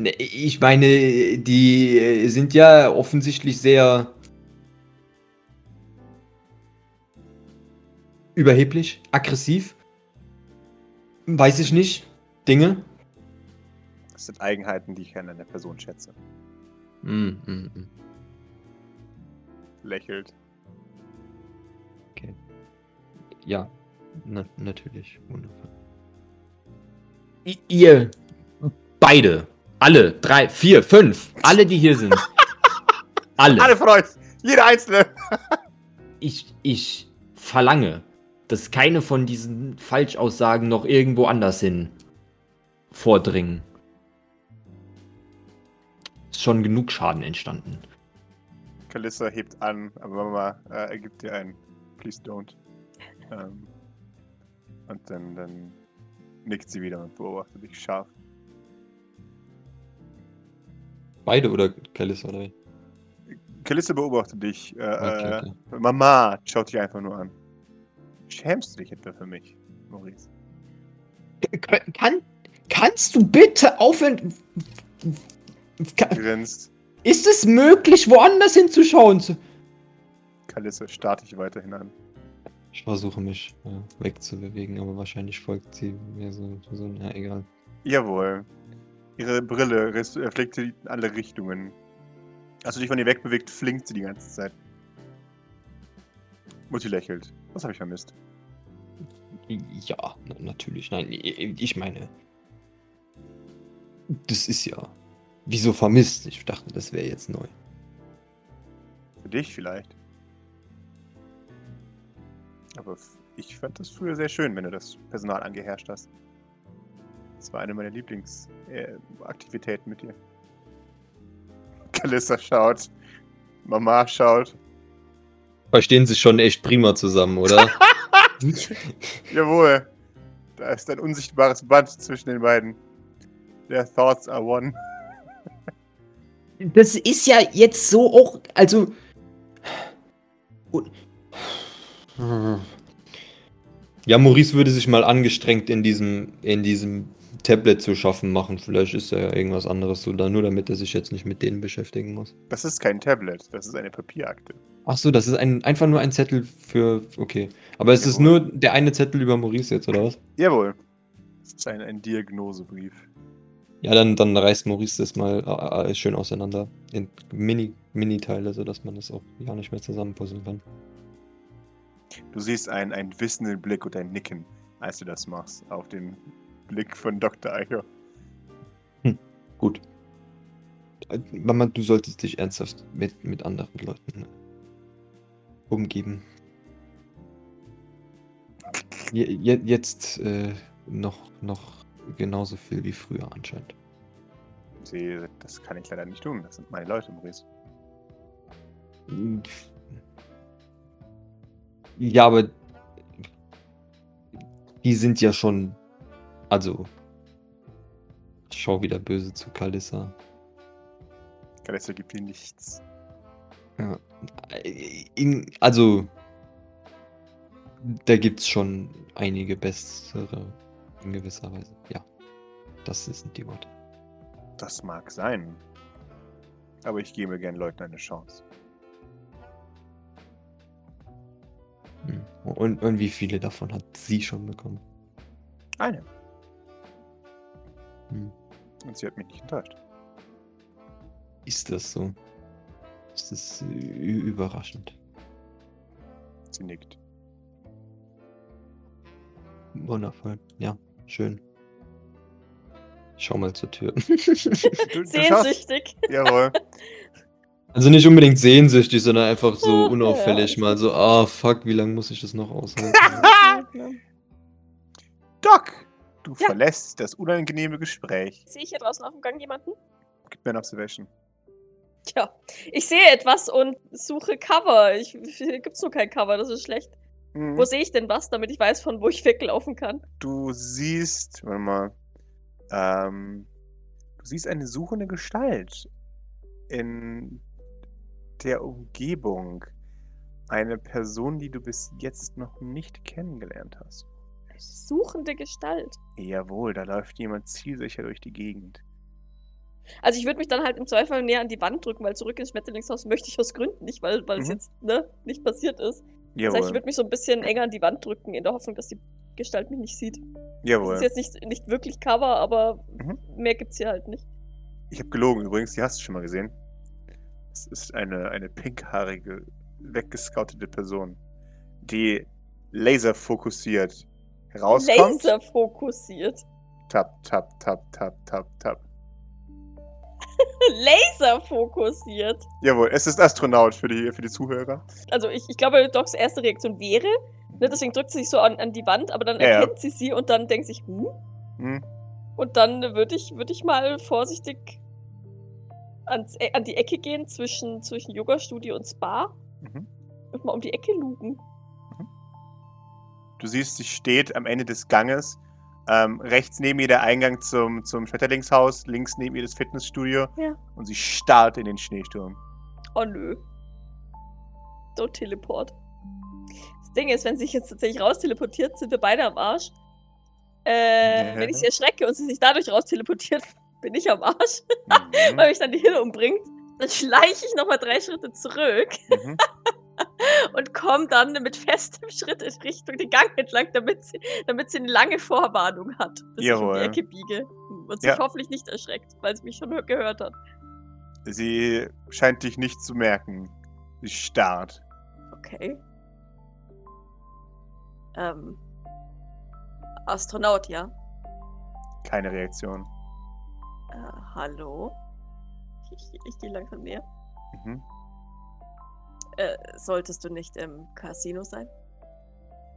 Ne, ich meine, die äh, sind ja offensichtlich sehr überheblich, aggressiv. Weiß ich nicht. Dinge.
Das sind Eigenheiten, die ich an einer Person schätze.
Mm, mm, mm.
Lächelt.
Ja, na, natürlich. Wundervoll. I ihr beide, alle, drei, vier, fünf, alle, die hier sind. [LAUGHS] Alle.
Alle von euch! Jeder Einzelne! [LAUGHS]
Ich, ich verlange, dass keine von diesen Falschaussagen noch irgendwo anders hin vordringen. Ist schon genug Schaden entstanden.
Kalissa hebt an, aber Mama äh, ergibt dir ein Please don't. Ähm, und dann, dann nickt sie wieder und beobachtet dich scharf.
Beide oder Kalissa oder wie?
Kalissa beobachtet dich. Äh,
Okay,
äh,
okay.
Mama schaut dich einfach nur an. Schämst du dich etwa für mich, Maurice?
Kann, kannst du bitte aufhören?
Grinst.
ist es möglich, woanders hinzuschauen?
Kalissa starrt dich weiterhin an.
Ich versuche mich äh, wegzubewegen, aber wahrscheinlich folgt sie mir so, so ja, egal.
Jawohl. Ihre Brille reflektiert in alle Richtungen. Als du dich von ihr wegbewegt, flinkt sie die ganze Zeit. Mutti lächelt. Was habe ich vermisst?
Ja, na, natürlich. Nein, ich meine. Das ist ja. Wieso vermisst? Ich dachte, das wäre jetzt neu.
Für dich vielleicht. Aber ich fand das früher sehr schön, wenn du das Personal angeherrscht hast. Das war eine meiner Lieblingsaktivitäten mit dir. Kalissa schaut. Mama schaut.
Verstehen sich schon echt prima zusammen, oder? [LAUGHS]
Jawohl. Da ist ein unsichtbares Band zwischen den beiden. Their thoughts are one.
das ist ja jetzt so auch. Also. Ja, Maurice würde sich mal angestrengt in diesem, in diesem Tablet zu schaffen machen. Vielleicht ist ja irgendwas anderes so da, nur damit er sich jetzt nicht mit denen beschäftigen muss.
Das ist kein Tablet, das ist eine Papierakte.
Ach so, das ist ein, einfach nur ein Zettel für. Okay. Aber es ist
Jawohl.
nur der eine Zettel über Maurice jetzt, oder was?
Jawohl. Das ist ein, ein Diagnosebrief.
Ja, dann, dann reißt Maurice das mal äh, äh, schön auseinander. In Mini- Mini-Teile, sodass man das auch gar nicht mehr zusammenpuzzeln kann.
Du siehst einen, einen wissenden Blick und ein Nicken, als du das machst, auf den Blick von Dr. Eicher.
Gut. Äh, Mama, du solltest dich ernsthaft mit, mit anderen Leuten umgeben. Je, je, jetzt äh, noch, noch genauso viel wie früher anscheinend.
Sie, das kann ich leider nicht tun. Das sind meine Leute, Maurice.
Ja, aber die sind ja schon. Also. Ich schau wieder böse zu Kalissa.
Kalissa gibt dir nichts.
Äh, In, also. Da gibt's schon einige bessere in gewisser Weise. Ja. Das sind die Worte.
Das mag sein. Aber ich gebe gern Leuten eine Chance.
Hm. Und, und wie viele davon hat sie schon bekommen?
Eine.
Hm.
Und sie hat mich nicht enttäuscht.
Ist das so? Ist das äh, überraschend?
Sie nickt.
Wundervoll. Ja, schön. Schau mal zur Tür.
Du, du schaust,
Sehnsüchtig.
jawohl.
Also nicht unbedingt sehnsüchtig, sondern einfach so unauffällig
ja.
mal so, ah fuck, wie lange muss ich das noch aushalten? [LAUGHS]
Doc, du
Ja.
verlässt das unangenehme Gespräch.
Sehe ich hier draußen auf dem Gang jemanden?
Gib mir eine Observation.
Tja, ich sehe etwas und suche Cover. Ich, hier gibt's nur kein Cover, das ist schlecht.
Mhm.
Wo sehe ich denn was, damit ich weiß, von wo ich weglaufen kann?
Du siehst, warte mal, ähm, du siehst eine suchende Gestalt in der Umgebung. Eine Person, die du bis jetzt noch nicht kennengelernt hast.
Suchende Gestalt.
Jawohl, da läuft jemand zielsicher durch die Gegend.
Also ich würde mich dann halt im Zweifel näher an die Wand drücken, weil zurück ins Schmetterlingshaus möchte ich aus Gründen nicht, weil, weil es
Mhm.
jetzt ne, nicht passiert ist. Das heißt, ich
Jawohl,
würde mich so ein bisschen enger an die Wand drücken, in der Hoffnung, dass die Gestalt mich nicht sieht. Das
jawohl.
ist jetzt nicht, nicht wirklich Cover, aber
Mhm.
mehr gibt's hier halt nicht.
Ich habe gelogen übrigens, die hast du schon mal gesehen. Es ist eine, eine pinkhaarige, weggescoutete Person, die laserfokussiert rauskommt.
Laser fokussiert.
Tap, tap, tap, tap, tap, tap. [LAUGHS]
Laser fokussiert.
Jawohl, es ist Astronaut für die, für die Zuhörer.
Also ich, ich glaube, Docs erste Reaktion wäre, ne, deswegen drückt sie sich so an, an die Wand, aber dann
Ja, ja.
erkennt sie sie und dann denkt sich, hm?
Hm?
Und dann würde ich, würd ich mal vorsichtig ans, E- an die Ecke gehen zwischen, zwischen Yoga-Studio und Spa
Mhm.
und mal um die Ecke lugen.
Du siehst, sie steht am Ende des Ganges. Ähm, rechts neben ihr der Eingang zum, zum Schmetterlingshaus, links neben ihr das Fitnessstudio.
Ja.
Und sie starrt in den Schneesturm.
Oh nö. Don't teleport. Das Ding ist, wenn sie sich jetzt tatsächlich rausteleportiert, sind wir beide am Arsch. Äh, wenn ich sie erschrecke und sie sich dadurch rausteleportiert, bin ich am Arsch,
Mhm. [LAUGHS]
weil mich dann die Hille umbringt. Dann schleiche ich nochmal drei Schritte zurück
mhm. [LAUGHS]
und komme dann mit festem Schritt in Richtung den Gang entlang, damit sie, damit sie eine lange Vorwarnung hat, bis ich um
Jawohl.
die Ecke biege. Und sich
Ja.
hoffentlich nicht erschreckt, weil sie mich schon gehört hat.
Sie scheint dich nicht zu merken. Sie starrt.
Okay. Ähm. Astronaut, ja?
Keine Reaktion.
Äh, hallo? Ich, ich gehe langsam näher.
Mhm.
Äh, solltest du nicht im Casino sein?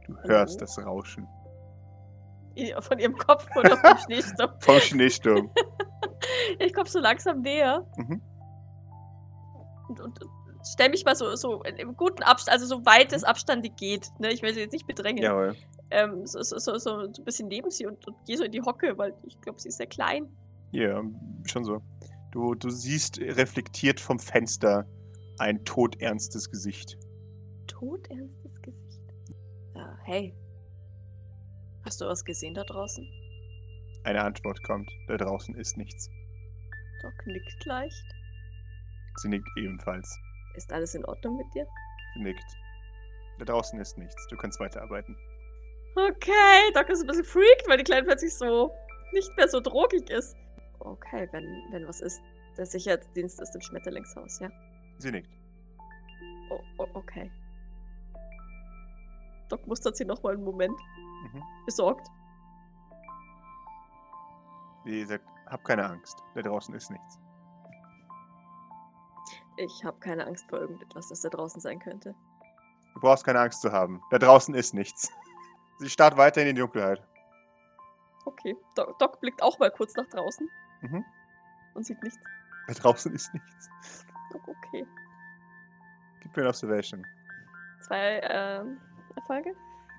Du hörst das Rauschen.
Von ihrem Kopf oder vom [LAUGHS] Schneesturm?
Vom Schneesturm. [LAUGHS]
Ich komme so langsam näher
Mhm.
und, und, und stell mich mal so, so im guten Abstand, also so weit es abstandig geht. Ne? Ich will sie jetzt nicht bedrängen.
Jawohl.
Ähm, so, so, so, so ein bisschen neben sie und, und gehe so in die Hocke, weil ich glaube, sie ist sehr klein.
Ja, schon so. Du, du siehst reflektiert vom Fenster ein todernstes Gesicht.
Todernstes Gesicht. Äh, hey. Hast du was gesehen da draußen?
Eine Antwort kommt. Da draußen ist nichts.
Doc nickt leicht.
Sie nickt ebenfalls.
Ist alles in Ordnung mit dir?
Sie nickt. Da draußen ist nichts. Du kannst weiterarbeiten.
Okay, Doc ist ein bisschen freaked, weil die Kleine plötzlich so nicht mehr so drogig ist. Okay, wenn, wenn was ist, der Sicherheitsdienst ist im Schmetterlingshaus, ja?
Sie nickt.
Oh, oh, okay. Doc mustert sie nochmal einen Moment.
Mhm.
Besorgt.
Sie sagt, hab keine Angst. Da draußen ist nichts.
Ich habe keine Angst vor irgendetwas, das da draußen sein könnte.
Du brauchst keine Angst zu haben. Da draußen ist nichts. Sie starrt weiter in die Dunkelheit.
Okay. Doc, Doc blickt auch mal kurz nach draußen
Mhm.
und sieht nichts.
Da draußen ist nichts.
Doc, okay.
Gib mir eine Observation.
Zwei ähm, Erfolge?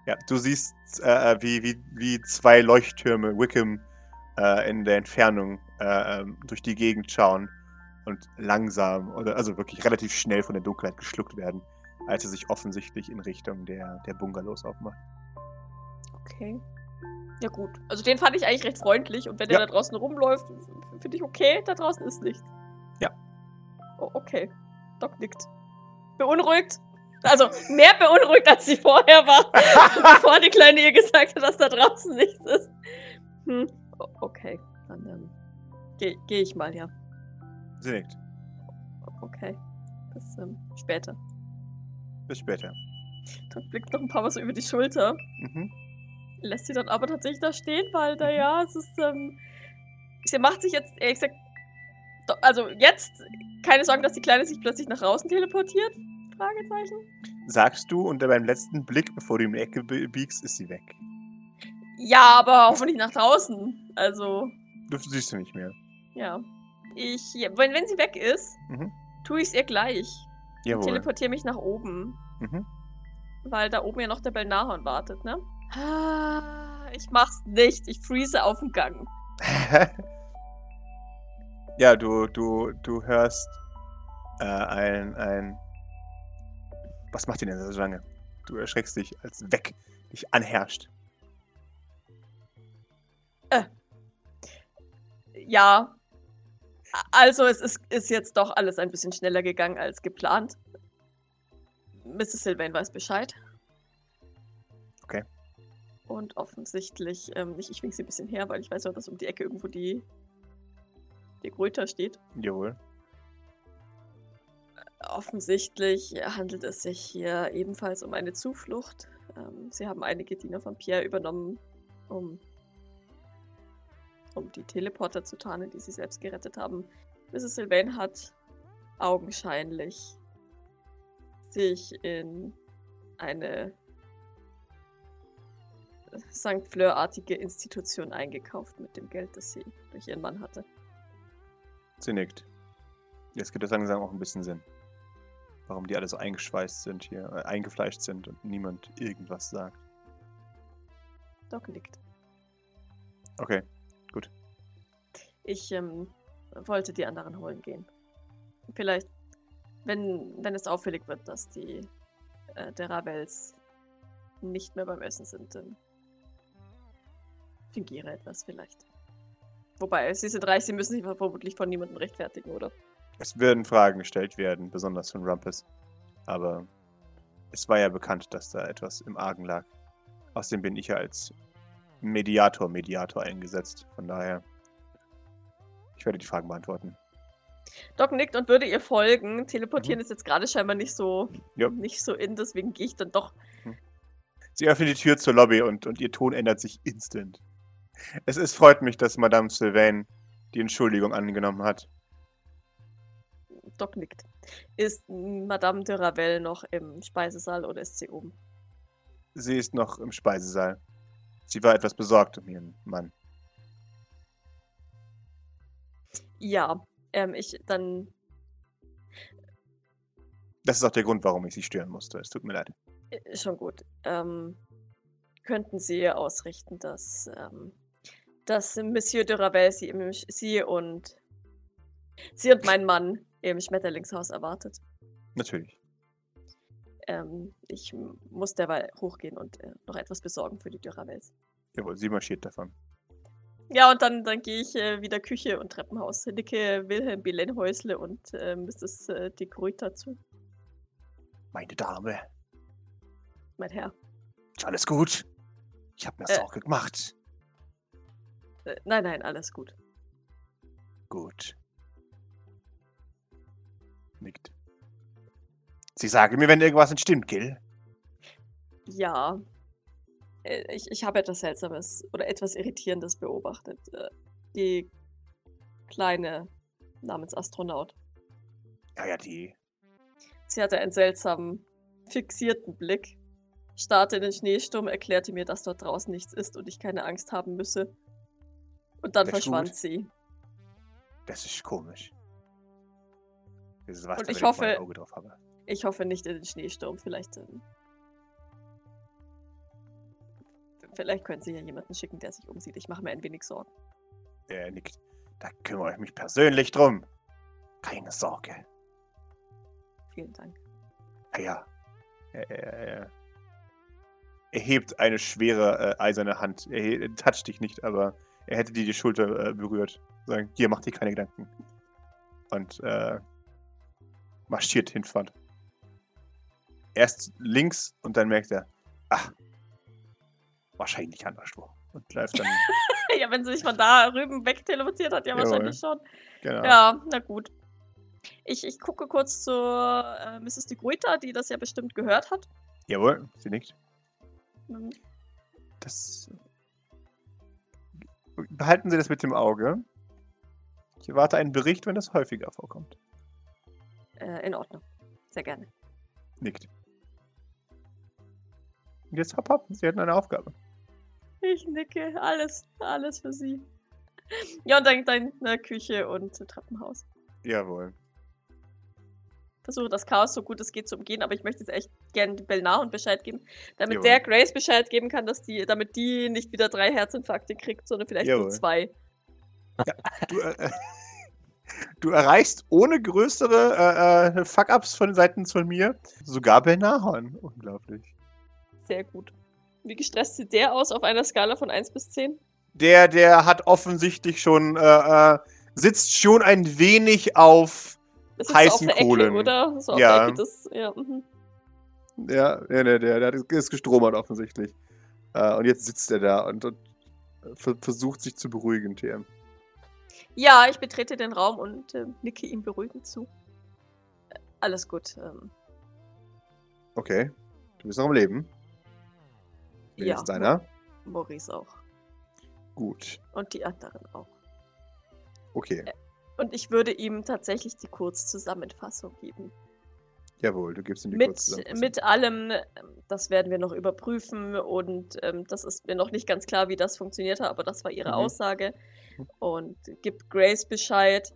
Ja, du siehst, äh, wie, wie, wie zwei Leuchttürme Wickham äh, in der Entfernung äh, ähm, durch die Gegend schauen und langsam oder also wirklich relativ schnell von der Dunkelheit geschluckt werden, als er sich offensichtlich in Richtung der, der Bungalows aufmacht.
Okay. Ja gut. Also den fand ich eigentlich recht freundlich und wenn der
Ja.
da draußen rumläuft, finde ich okay, da draußen ist nichts. Oh, okay. Doc nickt. Beunruhigt. Also mehr beunruhigt, als sie vorher war, [LAUGHS] bevor die Kleine ihr gesagt hat, dass da draußen nichts ist. Hm. o- Okay. Dann ähm, gehe geh ich mal, ja.
Sie nickt.
Okay. Bis ähm, später.
Bis später.
Doc blickt noch ein paar Mal so über die Schulter.
Mhm.
lässt sie dann aber tatsächlich da stehen, weil da ja, es ist, ähm, sie macht sich jetzt, ehrlich gesagt, also jetzt keine Sorge, dass die Kleine sich plötzlich nach draußen teleportiert? Fragezeichen.
Sagst du und beim letzten Blick, bevor du in die Ecke bi- biegst, ist sie weg.
Ja, aber hoffentlich nach draußen. Also,
Du siehst sie nicht mehr.
ja. Ich, wenn, wenn sie weg ist,
Mhm.
tue ich es ihr gleich.
Jawohl.
Teleportiere mich nach oben.
Mhm.
Weil da oben ja noch der Belnahon wartet, ne? Ah, Ich mach's nicht. Ich freeze auf dem Gang. [LAUGHS]
ja, du, du, du hörst äh, ein, ein. Was macht ihr denn so lange? Du erschreckst dich, als weg dich anherrscht.
Ja. A- Also, es ist, ist jetzt doch alles ein bisschen schneller gegangen als geplant. Mrs. Sylvain weiß Bescheid.
Okay.
Und offensichtlich, ähm, ich, ich wink sie ein bisschen her, weil ich weiß ja, dass um die Ecke irgendwo die, die Gröter steht.
Jawohl.
Offensichtlich handelt es sich hier ebenfalls um eine Zuflucht. Ähm, sie haben einige Diener von Pierre übernommen, um, um die Teleporter zu tarnen, die sie selbst gerettet haben. Mrs. Sylvain hat augenscheinlich sich in eine St. Fleur-artige Institution eingekauft mit dem Geld, das sie durch ihren Mann hatte.
Sie nickt. Jetzt gibt es langsam auch ein bisschen Sinn. Warum die alle so eingeschweißt sind hier, äh, eingefleischt sind und niemand irgendwas sagt.
Doc nickt.
Okay.
Ich ähm, wollte die anderen holen gehen. Vielleicht, wenn, wenn es auffällig wird, dass die äh, der Ravels nicht mehr beim Essen sind, dann fingiere etwas vielleicht. Wobei, sie sind reich, sie müssen sich vermutlich von niemandem rechtfertigen, oder?
Es werden Fragen gestellt werden, besonders von Rumpus. Aber es war ja bekannt, dass da etwas im Argen lag. Außerdem bin ich ja als Mediator, Mediator eingesetzt. Von daher, ich werde die Fragen beantworten.
Doc nickt und würde ihr folgen. Teleportieren ist jetzt gerade scheinbar nicht so,
Ja.
nicht so in, deswegen gehe ich dann doch.
Sie öffnet die Tür zur Lobby und, und ihr Ton ändert sich instant. Es, es freut mich, dass Madame Sylvain die Entschuldigung angenommen hat.
Doc nickt. Ist Madame de Ravel noch im Speisesaal oder ist sie oben?
Sie ist noch im Speisesaal. Sie war etwas besorgt um ihren Mann.
Ja, ähm, ich dann
Das ist auch der Grund, warum ich sie stören musste. Es tut mir leid.
Äh, Schon gut. Ähm, könnten Sie ausrichten, dass, ähm, dass Monsieur de Ravel Sie, im, Sie und Sie und mein Mann im Schmetterlingshaus erwartet?
Natürlich.
Ähm, ich muss derweil hochgehen und äh, noch etwas besorgen für die de Ravels.
Jawohl, sie marschiert davon.
Ja, und dann, dann gehe ich äh, wieder Küche und Treppenhaus. Nicke Wilhelm Bilenhäusle und äh, Mrs. Äh, de Gruyter zu.
Meine Dame,
Mein Herr.
ist alles gut? Ich habe mir
Äh.
Sorge gemacht.
Äh, nein, nein, alles gut.
Gut. Nickt. Sie sagen mir, wenn irgendwas nicht stimmt, Gil.
Ja. Äh, Ich, ich habe etwas Seltsames oder etwas Irritierendes beobachtet. Äh, Die kleine namens Astronaut.
Ja, ja, die.
Sie hatte einen seltsamen, fixierten Blick, starrte in den Schneesturm, erklärte mir, dass dort draußen nichts ist und ich keine Angst haben müsse. Und dann
Das
verschwand
gut.
sie.
Das ist komisch. Das ist was,
Und ich hoffe-
Auge drauf habe.
Ich hoffe nicht in den Schneesturm. Vielleicht. Ähm, vielleicht können Sie ja jemanden schicken, der sich umsieht. Ich mache mir ein wenig Sorgen.
Er nickt. Da kümmere ich mich persönlich drum. Keine Sorge.
Vielen Dank.
Ja, ja. Er, er, er, er hebt eine schwere äh, eiserne Hand. Er, er toucht dich nicht, aber er hätte dir die Schulter äh, berührt. Sagen, hier, mach dir keine Gedanken. Und äh, marschiert hinfort. Erst links und dann merkt er, ah, wahrscheinlich anderswo. Und läuft dann, [LAUGHS]
ja, wenn sie sich von da rüben wegteleportiert hat, ja
Jawohl.
wahrscheinlich schon.
genau.
Ja, na gut. Ich, ich gucke kurz zur äh, Mrs. de Gruyter, die das ja bestimmt gehört hat.
Jawohl, sie nickt.
Hm,
Das. Behalten Sie das mit dem Auge. Ich erwarte einen Bericht, wenn das häufiger vorkommt.
Äh, in Ordnung. Sehr gerne.
Nickt. Und jetzt hopp, hopp. Sie hatten eine Aufgabe.
Ich nicke. Alles, alles für Sie. Ja, und dann, dann eine Küche und Treppenhaus.
Jawohl.
Versuche das Chaos so gut es geht zu umgehen, aber ich möchte jetzt echt gerne Belnahon Bescheid geben, damit
Jawohl.
der Grace Bescheid geben kann, dass die, damit die nicht wieder drei Herzinfarkte kriegt, sondern vielleicht nur
Jawohl.
zwei.
Du, äh, [LAUGHS] du erreichst ohne größere äh, äh, Fuck-Ups von Seiten von mir sogar Bernahorn. Unglaublich.
Sehr gut. Wie gestresst sieht der aus auf einer Skala von 1 bis 10?
Der, der hat offensichtlich schon, äh, äh, sitzt schon ein wenig auf.
Das ist
Heißen
auf
Kohlen.
Ecke, oder? So auf
Ja.
der Ecke des, ja. Mhm.
Ja, der, der, der, der ist- gestromert offensichtlich. Äh, und jetzt sitzt er da und, und ver versucht sich zu beruhigen, TM.
Ja, ich betrete den Raum und äh, nicke ihm beruhigend zu. Äh, Alles gut. Ähm,
Okay. Du bist noch am Leben. Wer
ja,
ist deiner?
Maurice auch.
Gut.
Und die anderen auch.
Okay.
Und ich würde ihm tatsächlich die Kurzzusammenfassung geben.
Jawohl, du gibst ihm die
Mit,
Kurzzusammenfassung.
mit allem, ähm, das werden wir noch überprüfen und ähm, das ist mir noch nicht ganz klar, wie das funktioniert hat, aber das war ihre
Mhm.
Aussage.
Mhm.
Und gibt Grace Bescheid,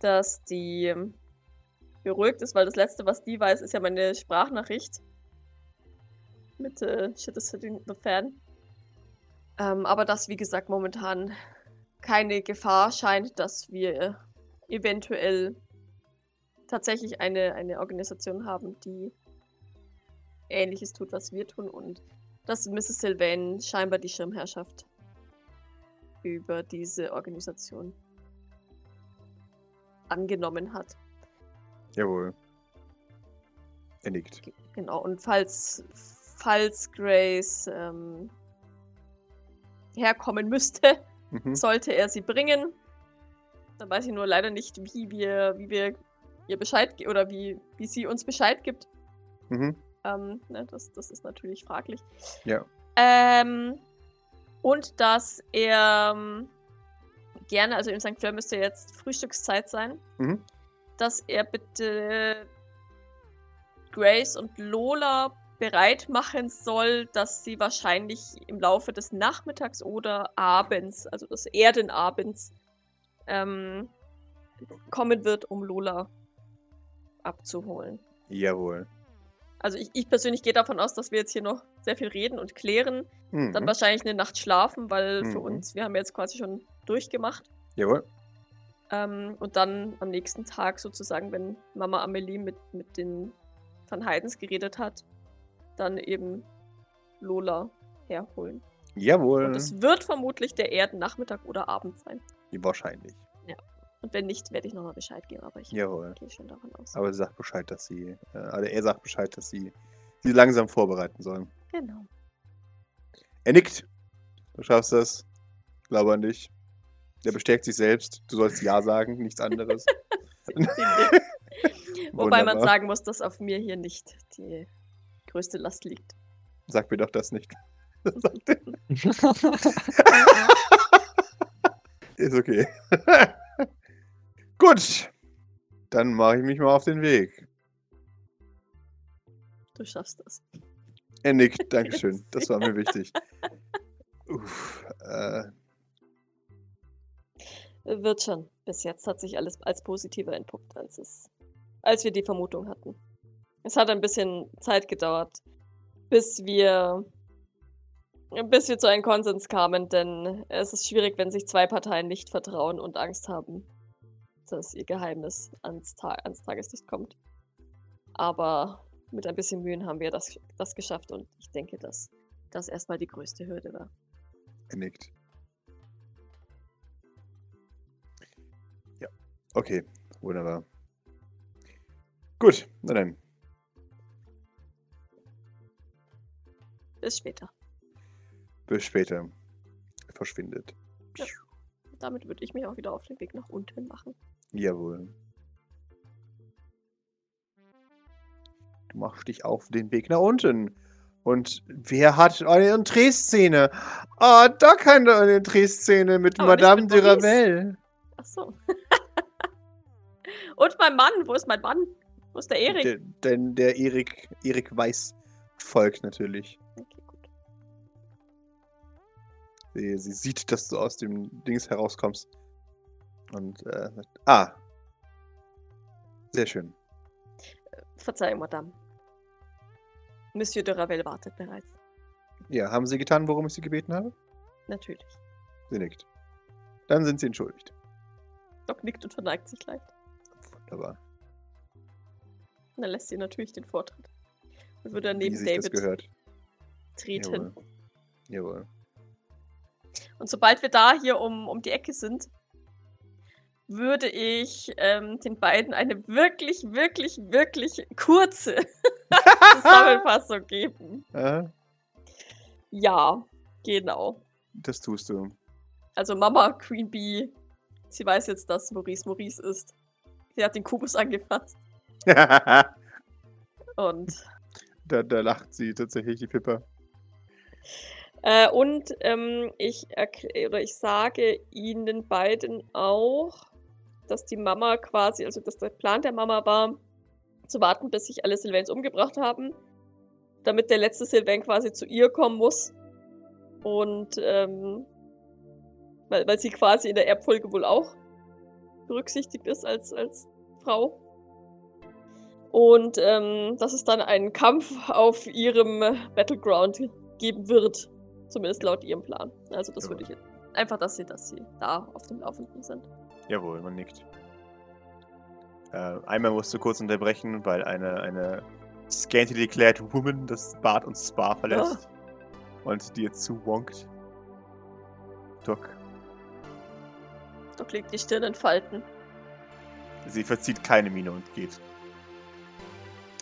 dass die ähm, beruhigt ist, weil das Letzte, was die weiß, ist ja meine Sprachnachricht. Mit äh, Shit is hitting the fan. Ähm, aber dass, wie gesagt, momentan keine Gefahr scheint, dass wir eventuell tatsächlich eine, eine Organisation haben, die Ähnliches tut, was wir tun und dass Mrs. Sylvain scheinbar die Schirmherrschaft über diese Organisation angenommen hat.
Jawohl. Er nickt.
Ge- Genau, und falls, falls Grace ähm, herkommen müsste,
Mhm.
sollte er sie bringen. Dann weiß ich nur leider nicht, wie wir, wie wir ihr Bescheid oder wie, wie sie uns Bescheid gibt.
Mhm.
Ähm, ne, das, das ist natürlich fraglich.
Ja.
Ähm, und dass er ähm, gerne, also in St. Fleur müsste jetzt Frühstückszeit sein,
Mhm.
dass er bitte Grace und Lola bereit machen soll, dass sie wahrscheinlich im Laufe des Nachmittags oder Abends, also des Erdenabends, ähm, kommen wird, um Lola abzuholen.
Jawohl.
Also ich, ich persönlich gehe davon aus, dass wir jetzt hier noch sehr viel reden und klären,
Mhm.
dann wahrscheinlich eine Nacht schlafen, weil für
Mhm.
uns, wir haben jetzt quasi schon durchgemacht.
Jawohl.
Ähm, und dann am nächsten Tag sozusagen, wenn Mama Amelie mit, mit den Van Heidens geredet hat, dann eben Lola herholen.
Jawohl.
Und es wird vermutlich der Erdennachmittag oder Abend sein.
Wahrscheinlich.
Und wenn nicht, werde ich nochmal Bescheid geben, aber ich
Jawohl.
gehe schon davon aus.
Aber sie sagt Bescheid, dass sie, äh, also er sagt Bescheid, dass sie sie langsam vorbereiten sollen.
Genau.
Er nickt. Du schaffst das. Glaube an dich. Der bestärkt sich selbst. Du sollst Ja sagen, nichts anderes. [LAUGHS] [LAUGHS]
Wobei man sagen muss, dass auf mir hier nicht die größte Last liegt.
Sag mir doch das nicht. [LAUGHS] Sagt er. [LAUGHS] Ist okay. [LAUGHS] Gut. Dann mache ich mich mal auf den Weg.
Du schaffst das.
Er nickt. Dankeschön. Das war mir wichtig. Uff, äh,
Wird schon. Bis jetzt hat sich alles als positiver entpuppt, als es, als wir die Vermutung hatten. Es hat ein bisschen Zeit gedauert, bis wir, bis wir zu einem Konsens kamen, denn es ist schwierig, wenn sich zwei Parteien nicht vertrauen und Angst haben, dass ihr Geheimnis ans, Ta ans Tageslicht kommt. Aber mit ein bisschen Mühen haben wir das, das geschafft und ich denke, dass das erstmal die größte Hürde war.
er nickt. Ja. Okay. Wunderbar. Gut. Na dann.
Bis später.
Bis später. Er verschwindet.
Damit würde ich mich auch wieder auf den Weg nach unten machen.
Jawohl. Du machst dich auf den Weg nach unten. Und wer hat eine Entree-Szene? Ah, da keine Entree-Szene mit
Aber
Madame
mit.
Ravel.
Ach so. [LAUGHS] Und mein Mann, wo ist mein Mann? Wo ist der Erik?
Der, denn der Erik, Erik Weiß folgt natürlich.
Okay.
Sie, sie sieht, dass du aus dem Dings herauskommst. Und äh, ah. Sehr schön.
Verzeihung, Madame. Monsieur de Ravel wartet bereits.
Ja, haben Sie getan, worum ich Sie gebeten habe?
Natürlich.
Sie nickt. Dann sind Sie entschuldigt.
Doc nickt und verneigt sich leicht.
Wunderbar.
Und dann lässt sie natürlich den Vortritt. Und würde dann neben David
gehört.
treten.
Jawohl. Jawohl.
Und sobald wir da hier um, um die Ecke sind, würde ich ähm, den beiden eine wirklich, wirklich, wirklich kurze [LAUGHS] Zusammenfassung geben.
Aha,
Ja, genau.
das tust du.
Also Mama Queen Bee, sie weiß jetzt, dass Maurice Maurice ist. Sie hat den Kubus angefasst. [LAUGHS]
da,
Und,
da lacht sie tatsächlich, die Pippa.
Äh, und ähm, ich, erkl- oder ich sage ihnen beiden auch, dass die Mama quasi, also dass der Plan der Mama war, zu warten, bis sich alle Sylvains umgebracht haben, damit der letzte Sylvain quasi zu ihr kommen muss. Und ähm, weil, weil sie quasi in der Erbfolge wohl auch berücksichtigt ist als, als Frau. Und ähm, dass es dann einen Kampf auf ihrem Battleground geben wird. Zumindest laut ihrem Plan. Also das würde ich jetzt. Einfach, dass sie, dass sie da auf dem Laufenden sind.
Jawohl, man nickt. Äh, einmal musst du kurz unterbrechen, weil eine, eine scantily clad woman das Bad und Spa verlässt und dir zuwonkt. Doc,
Doc legt die Stirn in Falten.
sie verzieht keine Miene und geht.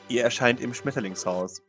Ihr erscheint im Schmetterlingshaus.